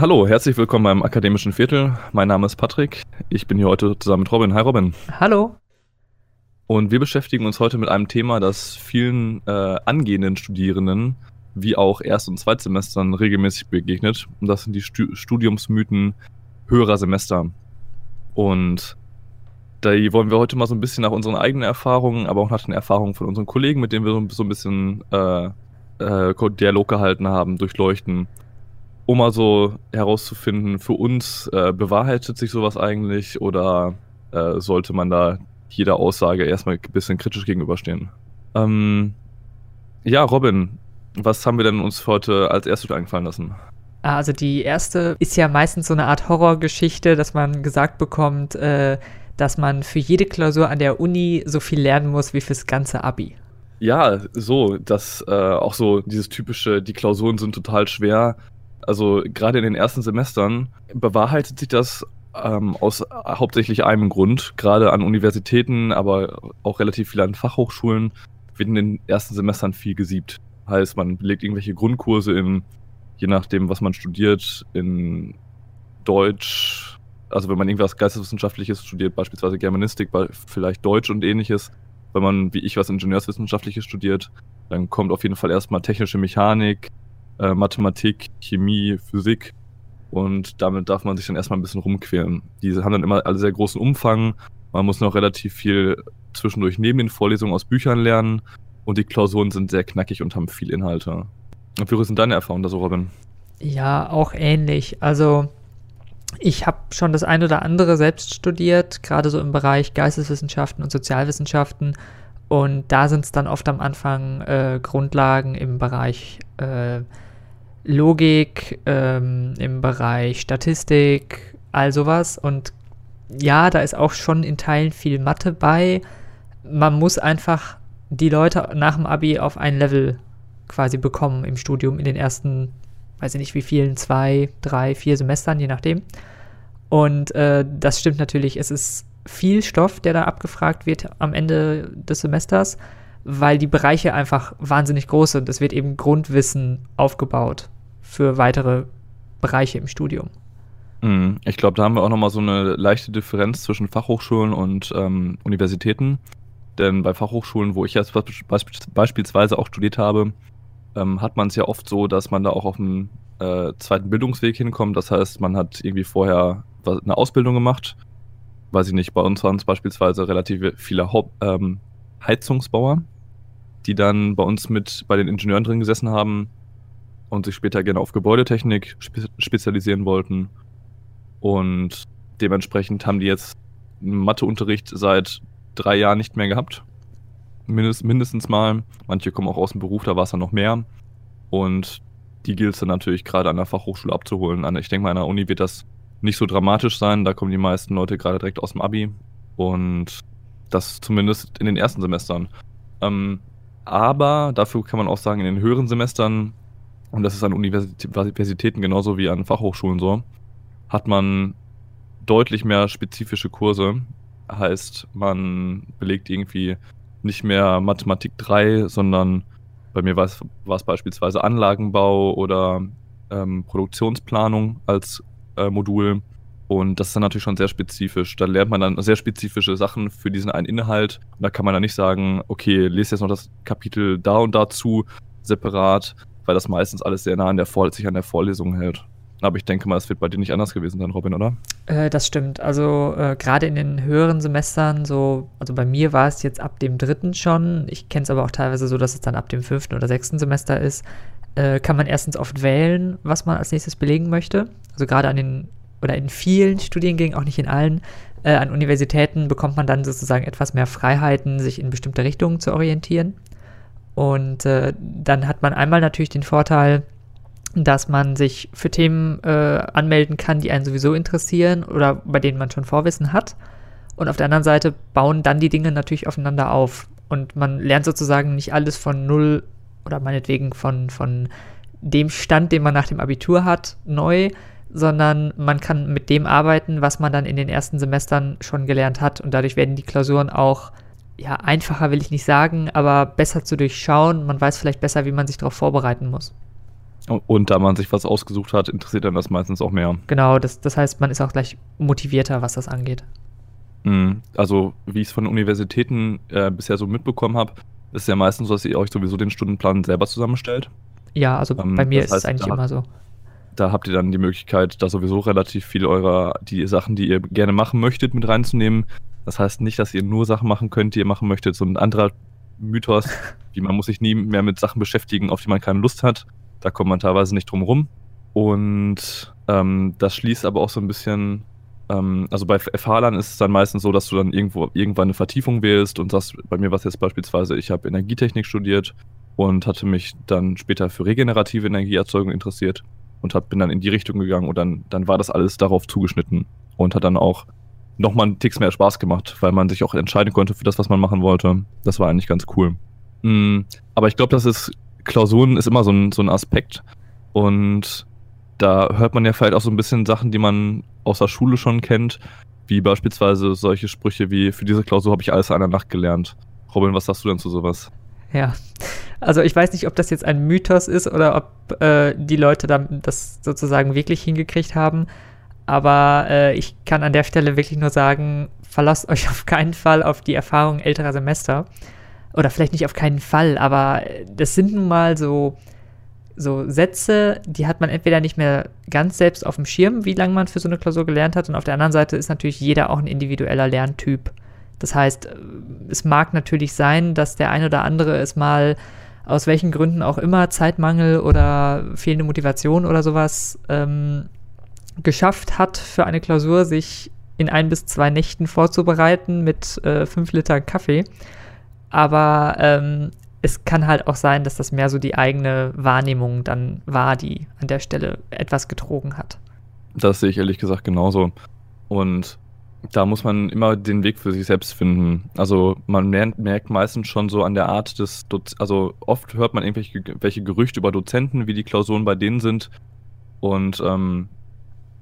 Hallo, herzlich willkommen beim Akademischen Viertel. Mein Name ist Patrick. Ich bin hier heute zusammen mit Robin. Hi Robin. Hallo. Und wir beschäftigen uns heute mit einem Thema, das vielen äh, angehenden Studierenden wie auch Erst- und Zweitsemestern regelmäßig begegnet. Und das sind die Stu Studiumsmythen höherer Semester. Und da wollen wir heute mal so ein bisschen nach unseren eigenen Erfahrungen, aber auch nach den Erfahrungen von unseren Kollegen, mit denen wir so ein bisschen äh, äh, Dialog gehalten haben, durchleuchten, um mal so herauszufinden, für uns äh, bewahrheitet sich sowas eigentlich oder äh, sollte man da jeder Aussage erstmal ein bisschen kritisch gegenüberstehen? Ähm, ja, Robin, was haben wir denn uns heute als erstes eingefallen lassen? Ah, also die erste ist ja meistens so eine Art Horrorgeschichte, dass man gesagt bekommt, äh, dass man für jede Klausur an der Uni so viel lernen muss wie fürs ganze Abi. Ja, so, das äh, auch so dieses typische, die Klausuren sind total schwer. Also gerade in den ersten Semestern bewahrheitet sich das ähm, aus hauptsächlich einem Grund. Gerade an Universitäten, aber auch relativ viel an Fachhochschulen wird in den ersten Semestern viel gesiebt. Heißt, man belegt irgendwelche Grundkurse in, je nachdem, was man studiert, in Deutsch, also wenn man irgendwas Geisteswissenschaftliches studiert, beispielsweise Germanistik, vielleicht Deutsch und ähnliches, wenn man wie ich was Ingenieurswissenschaftliches studiert, dann kommt auf jeden Fall erstmal technische Mechanik, äh, Mathematik, Chemie, Physik und damit darf man sich dann erstmal ein bisschen rumquälen. Die haben dann immer alle sehr großen Umfang, man muss noch relativ viel zwischendurch neben den Vorlesungen aus Büchern lernen und die Klausuren sind sehr knackig und haben viel Inhalte. Und wie sind deine Erfahrungen da so, Robin? Ja, auch ähnlich. Also ich habe schon das eine oder andere selbst studiert, gerade so im Bereich Geisteswissenschaften und Sozialwissenschaften. Und da sind es dann oft am Anfang äh, Grundlagen im Bereich äh, Logik, ähm, im Bereich Statistik, all sowas. Und ja, da ist auch schon in Teilen viel Mathe bei. Man muss einfach die Leute nach dem Abi auf ein Level quasi bekommen im Studium in den ersten weiß ich nicht wie vielen, zwei, drei, vier Semestern, je nachdem. Und äh, das stimmt natürlich, es ist viel Stoff, der da abgefragt wird am Ende des Semesters, weil die Bereiche einfach wahnsinnig groß sind. Es wird eben Grundwissen aufgebaut für weitere Bereiche im Studium. Mhm. Ich glaube, da haben wir auch nochmal so eine leichte Differenz zwischen Fachhochschulen und ähm, Universitäten. Denn bei Fachhochschulen, wo ich jetzt beispielsweise auch studiert habe, ähm, hat man es ja oft so, dass man da auch auf dem äh, zweiten Bildungsweg hinkommt. Das heißt, man hat irgendwie vorher eine Ausbildung gemacht. Weiß ich nicht, bei uns waren es beispielsweise relativ viele Haupt, ähm, Heizungsbauer, die dann bei uns mit bei den Ingenieuren drin gesessen haben und sich später gerne auf Gebäudetechnik spe spezialisieren wollten. Und dementsprechend haben die jetzt Matheunterricht seit drei Jahren nicht mehr gehabt mindest, mindestens mal. Manche kommen auch aus dem Beruf, da war es dann noch mehr. Und die gilt es dann natürlich gerade an der Fachhochschule abzuholen. Ich denke mal, an der Uni wird das nicht so dramatisch sein. Da kommen die meisten Leute gerade direkt aus dem Abi. Und das zumindest in den ersten Semestern. Ähm, aber dafür kann man auch sagen, in den höheren Semestern, und das ist an Universitäten genauso wie an Fachhochschulen so, hat man deutlich mehr spezifische Kurse. Heißt, man belegt irgendwie nicht mehr Mathematik 3, sondern bei mir war es, beispielsweise Anlagenbau oder ähm, Produktionsplanung als äh, Modul. Und das ist dann natürlich schon sehr spezifisch. Da lernt man dann sehr spezifische Sachen für diesen einen Inhalt. Und da kann man dann nicht sagen, okay, lese jetzt noch das Kapitel da und dazu separat, weil das meistens alles sehr nah an der Vor sich an der Vorlesung hält. Aber ich denke mal, es wird bei dir nicht anders gewesen sein, Robin, oder? Äh, das stimmt. Also äh, gerade in den höheren Semestern, so, also bei mir war es jetzt ab dem dritten schon, ich kenne es aber auch teilweise so, dass es dann ab dem fünften oder sechsten Semester ist, äh, kann man erstens oft wählen, was man als nächstes belegen möchte. Also gerade an den, oder in vielen Studiengängen, auch nicht in allen, äh, an Universitäten bekommt man dann sozusagen etwas mehr Freiheiten, sich in bestimmte Richtungen zu orientieren. Und äh, dann hat man einmal natürlich den Vorteil, dass man sich für Themen äh, anmelden kann, die einen sowieso interessieren oder bei denen man schon Vorwissen hat. Und auf der anderen Seite bauen dann die Dinge natürlich aufeinander auf. Und man lernt sozusagen nicht alles von null oder meinetwegen von, von dem Stand, den man nach dem Abitur hat, neu, sondern man kann mit dem arbeiten, was man dann in den ersten Semestern schon gelernt hat. Und dadurch werden die Klausuren auch, ja, einfacher will ich nicht sagen, aber besser zu durchschauen. Man weiß vielleicht besser, wie man sich darauf vorbereiten muss. Und da man sich was ausgesucht hat, interessiert dann das meistens auch mehr. Genau, das, das heißt, man ist auch gleich motivierter, was das angeht. Mhm. Also, wie ich es von Universitäten äh, bisher so mitbekommen habe, ist ja meistens so, dass ihr euch sowieso den Stundenplan selber zusammenstellt. Ja, also ähm, bei mir ist heißt, es eigentlich immer so. Da habt ihr dann die Möglichkeit, da sowieso relativ viel eurer, die Sachen, die ihr gerne machen möchtet, mit reinzunehmen. Das heißt nicht, dass ihr nur Sachen machen könnt, die ihr machen möchtet. So ein anderer Mythos, wie man muss sich nie mehr mit Sachen beschäftigen, auf die man keine Lust hat. Da kommt man teilweise nicht drum rum. Und ähm, das schließt aber auch so ein bisschen ähm, also bei FH-Lern ist es dann meistens so, dass du dann irgendwo irgendwann eine Vertiefung wählst und sagst, bei mir war es jetzt beispielsweise, ich habe Energietechnik studiert und hatte mich dann später für regenerative Energieerzeugung interessiert und hab, bin dann in die Richtung gegangen und dann, dann war das alles darauf zugeschnitten und hat dann auch nochmal einen Ticks mehr Spaß gemacht, weil man sich auch entscheiden konnte für das, was man machen wollte. Das war eigentlich ganz cool. Mhm. Aber ich glaube, das ist, Klausuren ist immer so ein, so ein Aspekt und da hört man ja vielleicht auch so ein bisschen Sachen, die man aus der Schule schon kennt, wie beispielsweise solche Sprüche wie, für diese Klausur habe ich alles in einer Nacht gelernt. Robin, was sagst du denn zu sowas? Ja, also ich weiß nicht, ob das jetzt ein Mythos ist oder ob äh, die Leute dann das sozusagen wirklich hingekriegt haben, aber äh, ich kann an der Stelle wirklich nur sagen, verlasst euch auf keinen Fall auf die Erfahrung älterer Semester. Oder vielleicht nicht auf keinen Fall, aber das sind nun mal so so Sätze, die hat man entweder nicht mehr ganz selbst auf dem Schirm, wie lange man für so eine Klausur gelernt hat, und auf der anderen Seite ist natürlich jeder auch ein individueller Lerntyp. Das heißt, äh, es mag natürlich sein, dass der eine oder andere es mal aus welchen Gründen auch immer, Zeitmangel oder fehlende Motivation oder sowas, ähm, geschafft hat, für eine Klausur sich in ein bis zwei Nächten vorzubereiten mit äh, fünf Liter Kaffee. Aber ähm, es kann halt auch sein, dass das mehr so die eigene Wahrnehmung dann war, die an der Stelle etwas getrogen hat. Das sehe ich ehrlich gesagt genauso. Und da muss man immer den Weg für sich selbst finden. Also man merkt, meistens schon so an der Art des, Doz also oft hört man irgendwelche welche Gerüchte über Dozenten, wie die Klausuren bei denen sind. Und ähm,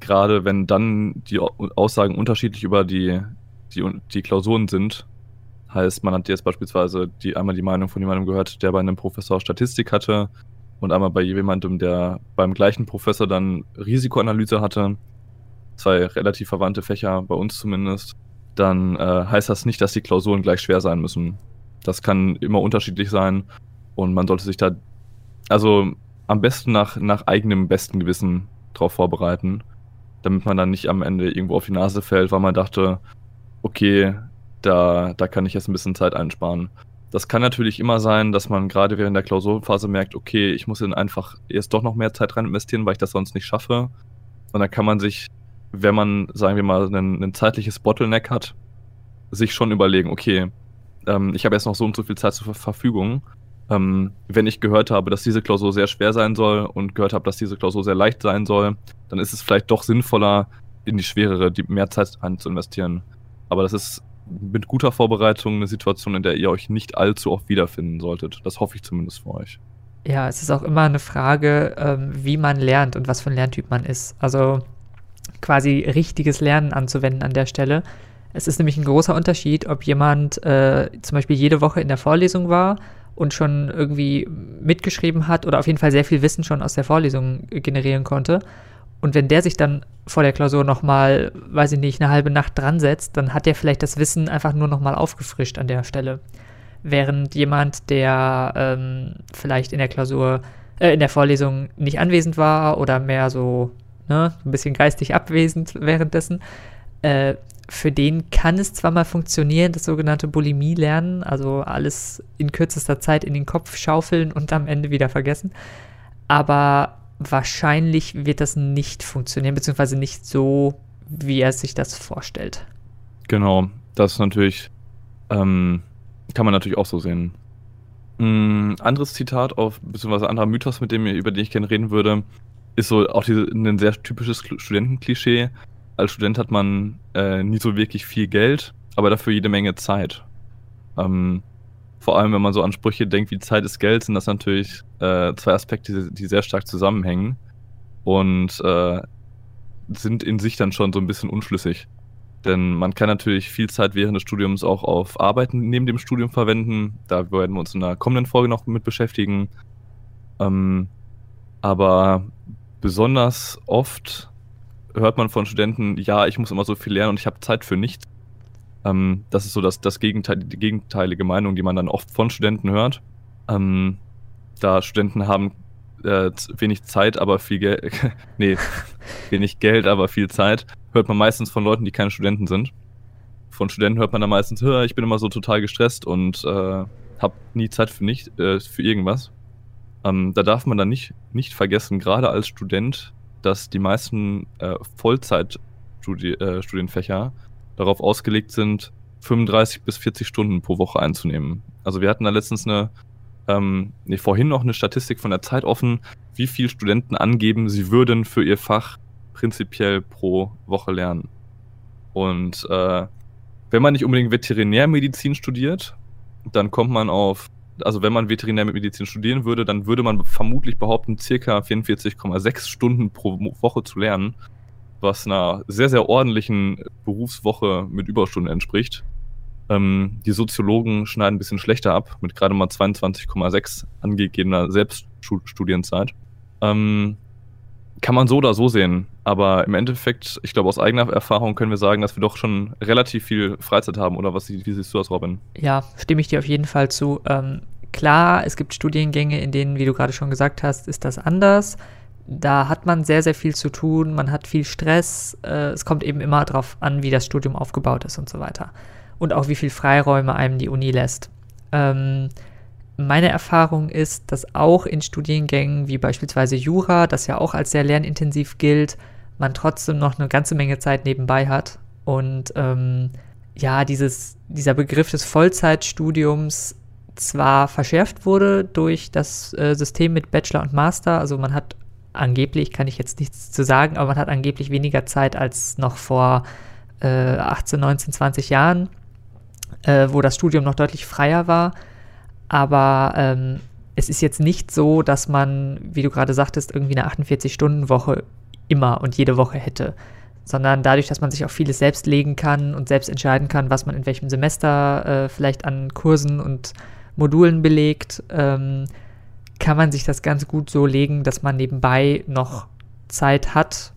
gerade wenn dann die Aussagen unterschiedlich über die, die, die Klausuren sind, Heißt, man hat jetzt beispielsweise die, einmal die Meinung von jemandem gehört, der bei einem Professor Statistik hatte und einmal bei jemandem, der beim gleichen Professor dann Risikoanalyse hatte. Zwei relativ verwandte Fächer, bei uns zumindest. Dann äh, heißt das nicht, dass die Klausuren gleich schwer sein müssen. Das kann immer unterschiedlich sein und man sollte sich da also am besten nach, nach eigenem besten Gewissen drauf vorbereiten, damit man dann nicht am Ende irgendwo auf die Nase fällt, weil man dachte, okay, da, da kann ich jetzt ein bisschen Zeit einsparen. Das kann natürlich immer sein, dass man gerade während der Klausurphase merkt, okay, ich muss dann einfach erst doch noch mehr Zeit rein investieren, weil ich das sonst nicht schaffe. Und dann kann man sich, wenn man, sagen wir mal, ein, ein zeitliches Bottleneck hat, sich schon überlegen, okay, ähm, ich habe jetzt noch so und so viel Zeit zur Verfügung. Ähm, wenn ich gehört habe, dass diese Klausur sehr schwer sein soll und gehört habe, dass diese Klausur sehr leicht sein soll, dann ist es vielleicht doch sinnvoller, in die schwerere, die mehr Zeit rein zu investieren. Aber das ist mit guter Vorbereitung eine Situation, in der ihr euch nicht allzu oft wiederfinden solltet. Das hoffe ich zumindest für euch. Ja, es ist auch immer eine Frage, ähm, wie man lernt und was für ein Lerntyp man ist. Also quasi richtiges Lernen anzuwenden an der Stelle. Es ist nämlich ein großer Unterschied, ob jemand äh, zum Beispiel jede Woche in der Vorlesung war und schon irgendwie mitgeschrieben hat oder auf jeden Fall sehr viel Wissen schon aus der Vorlesung generieren konnte und wenn der sich dann vor der Klausur nochmal, weiß ich nicht, eine halbe Nacht dran setzt, dann hat der vielleicht das Wissen einfach nur nochmal aufgefrischt an der Stelle. Während jemand, der ähm, vielleicht in der Klausur, äh, in der Vorlesung nicht anwesend war oder mehr so, ne, ein bisschen geistig abwesend währenddessen, äh, für den kann es zwar mal funktionieren, das sogenannte Bulimie-Lernen, also alles in kürzester Zeit in den Kopf schaufeln und am Ende wieder vergessen, aber wahrscheinlich wird das nicht funktionieren, beziehungsweise nicht so, wie er sich das vorstellt. Genau, das ist natürlich, ähm, kann man natürlich auch so sehen. Ein anderes Zitat auf, beziehungsweise anderer Mythos, mit dem, über den ich gerne reden würde, ist so auch diese, ein sehr typisches Studentenklischee. Als Student hat man äh, nie so wirklich viel Geld, aber dafür jede Menge Zeit. Ähm, vor allem, wenn man so an Sprüche denkt wie Zeit ist Geld, sind das natürlich äh, zwei Aspekte, die sehr stark zusammenhängen und äh, sind in sich dann schon so ein bisschen unschlüssig. Denn man kann natürlich viel Zeit während des Studiums auch auf Arbeiten neben dem Studium verwenden. Da werden wir uns in einer kommenden Folge noch mit beschäftigen. Ähm, Aber besonders oft hört man von Studenten, ja, ich muss immer so viel lernen und ich habe Zeit für nichts. Ähm, das ist so das, das Gegenteil, die gegenteilige Meinung, die man dann oft von Studenten hört. Ähm, da Studenten haben äh, wenig Zeit, aber viel Geld, nee, wenig Geld, aber viel Zeit, hört man meistens von Leuten, die keine Studenten sind. Von Studenten hört man dann meistens, ich bin immer so total gestresst und äh, habe nie Zeit für nicht, äh, für irgendwas. Ähm, da darf man dann nicht, nicht vergessen, gerade als Student, dass die meisten äh, Vollzeit-Studienfächer äh, darauf ausgelegt sind, 35 bis 40 Stunden pro Woche einzunehmen. Also wir hatten da letztens eine, ähm, nee, vorhin noch eine Statistik von der Zeit offen, wie viele Studenten angeben, sie würden für ihr Fach prinzipiell pro Woche lernen. Und äh, wenn man nicht unbedingt Veterinärmedizin studiert, dann kommt man auf, also wenn man Veterinärmedizin studieren würde, dann würde man vermutlich behaupten, circa 44,6 Stunden pro Woche zu lernen was einer sehr, sehr ordentlichen Berufswoche mit Überstunden entspricht. Ähm, die Soziologen schneiden ein bisschen schlechter ab, mit gerade mal 22,6 angegebener Selbststudienzeit. Ähm, kann man so oder so sehen, aber im Endeffekt, ich glaube, aus eigener Erfahrung können wir sagen, dass wir doch schon relativ viel Freizeit haben, oder was wie siehst du das, Robin? Ja, stimme ich dir auf jeden Fall zu. Ähm, klar, es gibt Studiengänge, in denen, wie du gerade schon gesagt hast, ist das anders da hat man sehr, sehr viel zu tun, man hat viel Stress. Äh, es kommt eben immer darauf an, wie das Studium aufgebaut ist und so weiter. Und auch wie viel Freiräume einem die Uni lässt. Ähm, meine Erfahrung ist, dass auch in Studiengängen wie beispielsweise Jura, das ja auch als sehr lernintensiv gilt, man trotzdem noch eine ganze Menge Zeit nebenbei hat. Und ähm, ja, dieses, dieser Begriff des Vollzeitstudiums zwar verschärft wurde durch das äh, System mit Bachelor und Master, also man hat angeblich, kann ich jetzt nichts zu sagen, aber man hat angeblich weniger Zeit als noch vor äh, 18, 19, 20 Jahren, äh, wo das Studium noch deutlich freier war. Aber ähm, es ist jetzt nicht so, dass man, wie du gerade sagtest, irgendwie eine 48-Stunden-Woche immer und jede Woche hätte. Sondern dadurch, dass man sich auch vieles selbst legen kann und selbst entscheiden kann, was man in welchem Semester äh, vielleicht an Kursen und Modulen belegt, ähm, kann man sich das ganz gut so legen, dass man nebenbei noch Zeit hat,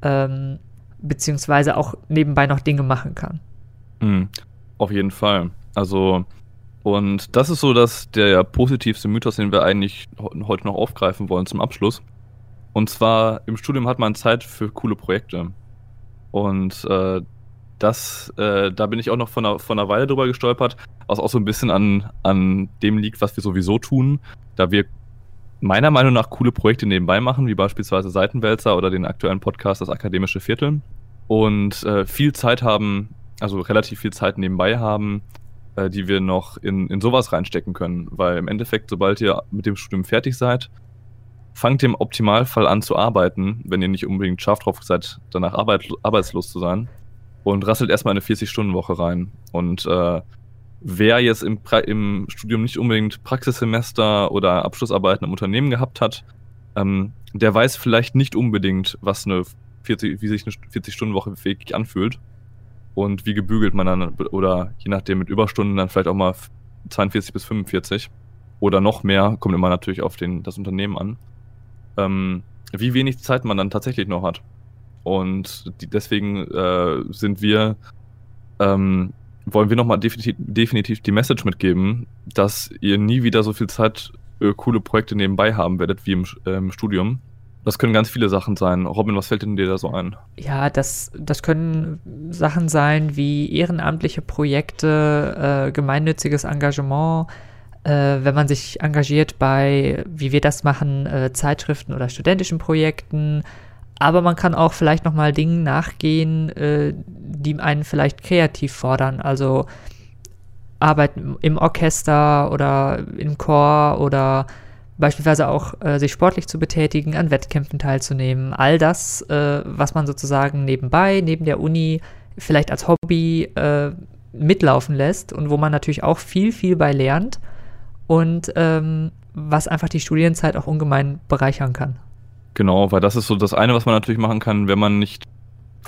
ähm, beziehungsweise auch nebenbei noch Dinge machen kann. Mhm, auf jeden Fall. Also, und das ist so dass der positivste Mythos, den wir eigentlich heute noch aufgreifen wollen zum Abschluss. Und zwar im Studium hat man Zeit für coole Projekte. Und äh, das, äh, da bin ich auch noch von einer, von einer Weile drüber gestolpert, was auch so ein bisschen an, an dem liegt, was wir sowieso tun, da wir meiner Meinung nach coole Projekte nebenbei machen, wie beispielsweise Seitenwälzer oder den aktuellen Podcast Das Akademische Viertel. Und äh, viel Zeit haben, also relativ viel Zeit nebenbei haben, äh, die wir noch in, in sowas reinstecken können. Weil im Endeffekt, sobald ihr mit dem Studium fertig seid, fangt ihr im Optimalfall an zu arbeiten, wenn ihr nicht unbedingt scharf drauf seid, danach arbeit, arbeitslos zu sein. Und rasselt erstmal eine 40-Stunden-Woche rein. Und äh, wer jetzt im, im, Studium nicht unbedingt Praxissemester oder Abschlussarbeiten im Unternehmen gehabt hat, ähm, der weiß vielleicht nicht unbedingt, was eine 40, wie sich eine 40-Stunden-Woche wirklich anfühlt und wie gebügelt man dann oder je nachdem mit Überstunden dann vielleicht auch mal 42 bis 45 oder noch mehr, kommt immer natürlich auf den, das Unternehmen an, ähm, wie wenig Zeit man dann tatsächlich noch hat. Und die, deswegen äh, sind wir ähm, wollen wir nochmal definitiv, definitiv die Message mitgeben, dass ihr nie wieder so viel Zeit äh, coole Projekte nebenbei haben werdet wie im, äh, im Studium. Das können ganz viele Sachen sein. Robin, was fällt denn dir da so ein? Ja, das, das können Sachen sein wie ehrenamtliche Projekte, äh, gemeinnütziges Engagement, äh, wenn man sich engagiert bei, wie wir das machen, äh, Zeitschriften oder studentischen Projekten, aber man kann auch vielleicht nochmal Dingen nachgehen, äh, die einen vielleicht kreativ fordern. Also Arbeit im Orchester oder im Chor oder beispielsweise auch äh, sich sportlich zu betätigen, an Wettkämpfen teilzunehmen. All das, äh, was man sozusagen nebenbei, neben der Uni, vielleicht als Hobby äh, mitlaufen lässt und wo man natürlich auch viel, viel bei lernt und ähm, was einfach die Studienzeit auch ungemein bereichern kann. Genau, weil das ist so das eine, was man natürlich machen kann, wenn man nicht,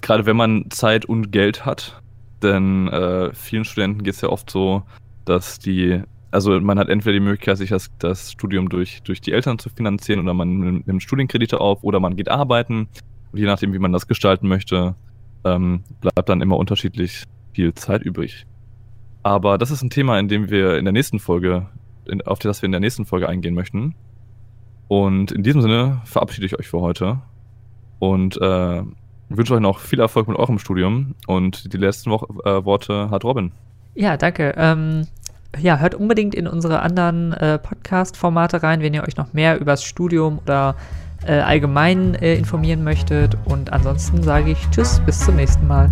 gerade wenn man Zeit und Geld hat. Denn äh, vielen Studenten geht es ja oft so, dass die also man hat entweder die Möglichkeit, sich das, das Studium durch, durch die Eltern zu finanzieren oder man nimmt Studienkredite auf oder man geht arbeiten. Und je nachdem, wie man das gestalten möchte, ähm, bleibt dann immer unterschiedlich viel Zeit übrig. Aber das ist ein Thema, in dem wir in der nächsten Folge, in, auf das wir in der nächsten Folge eingehen möchten. Und in diesem Sinne verabschiede ich euch für heute und äh, wünsche euch noch viel Erfolg mit eurem Studium. Und die letzten Wo äh, Worte hat Robin. Ja, danke. Ähm, ja, hört unbedingt in unsere anderen äh, Podcast-Formate rein, wenn ihr euch noch mehr über das Studium oder äh, allgemein äh, informieren möchtet. Und ansonsten sage ich Tschüss, bis zum nächsten Mal.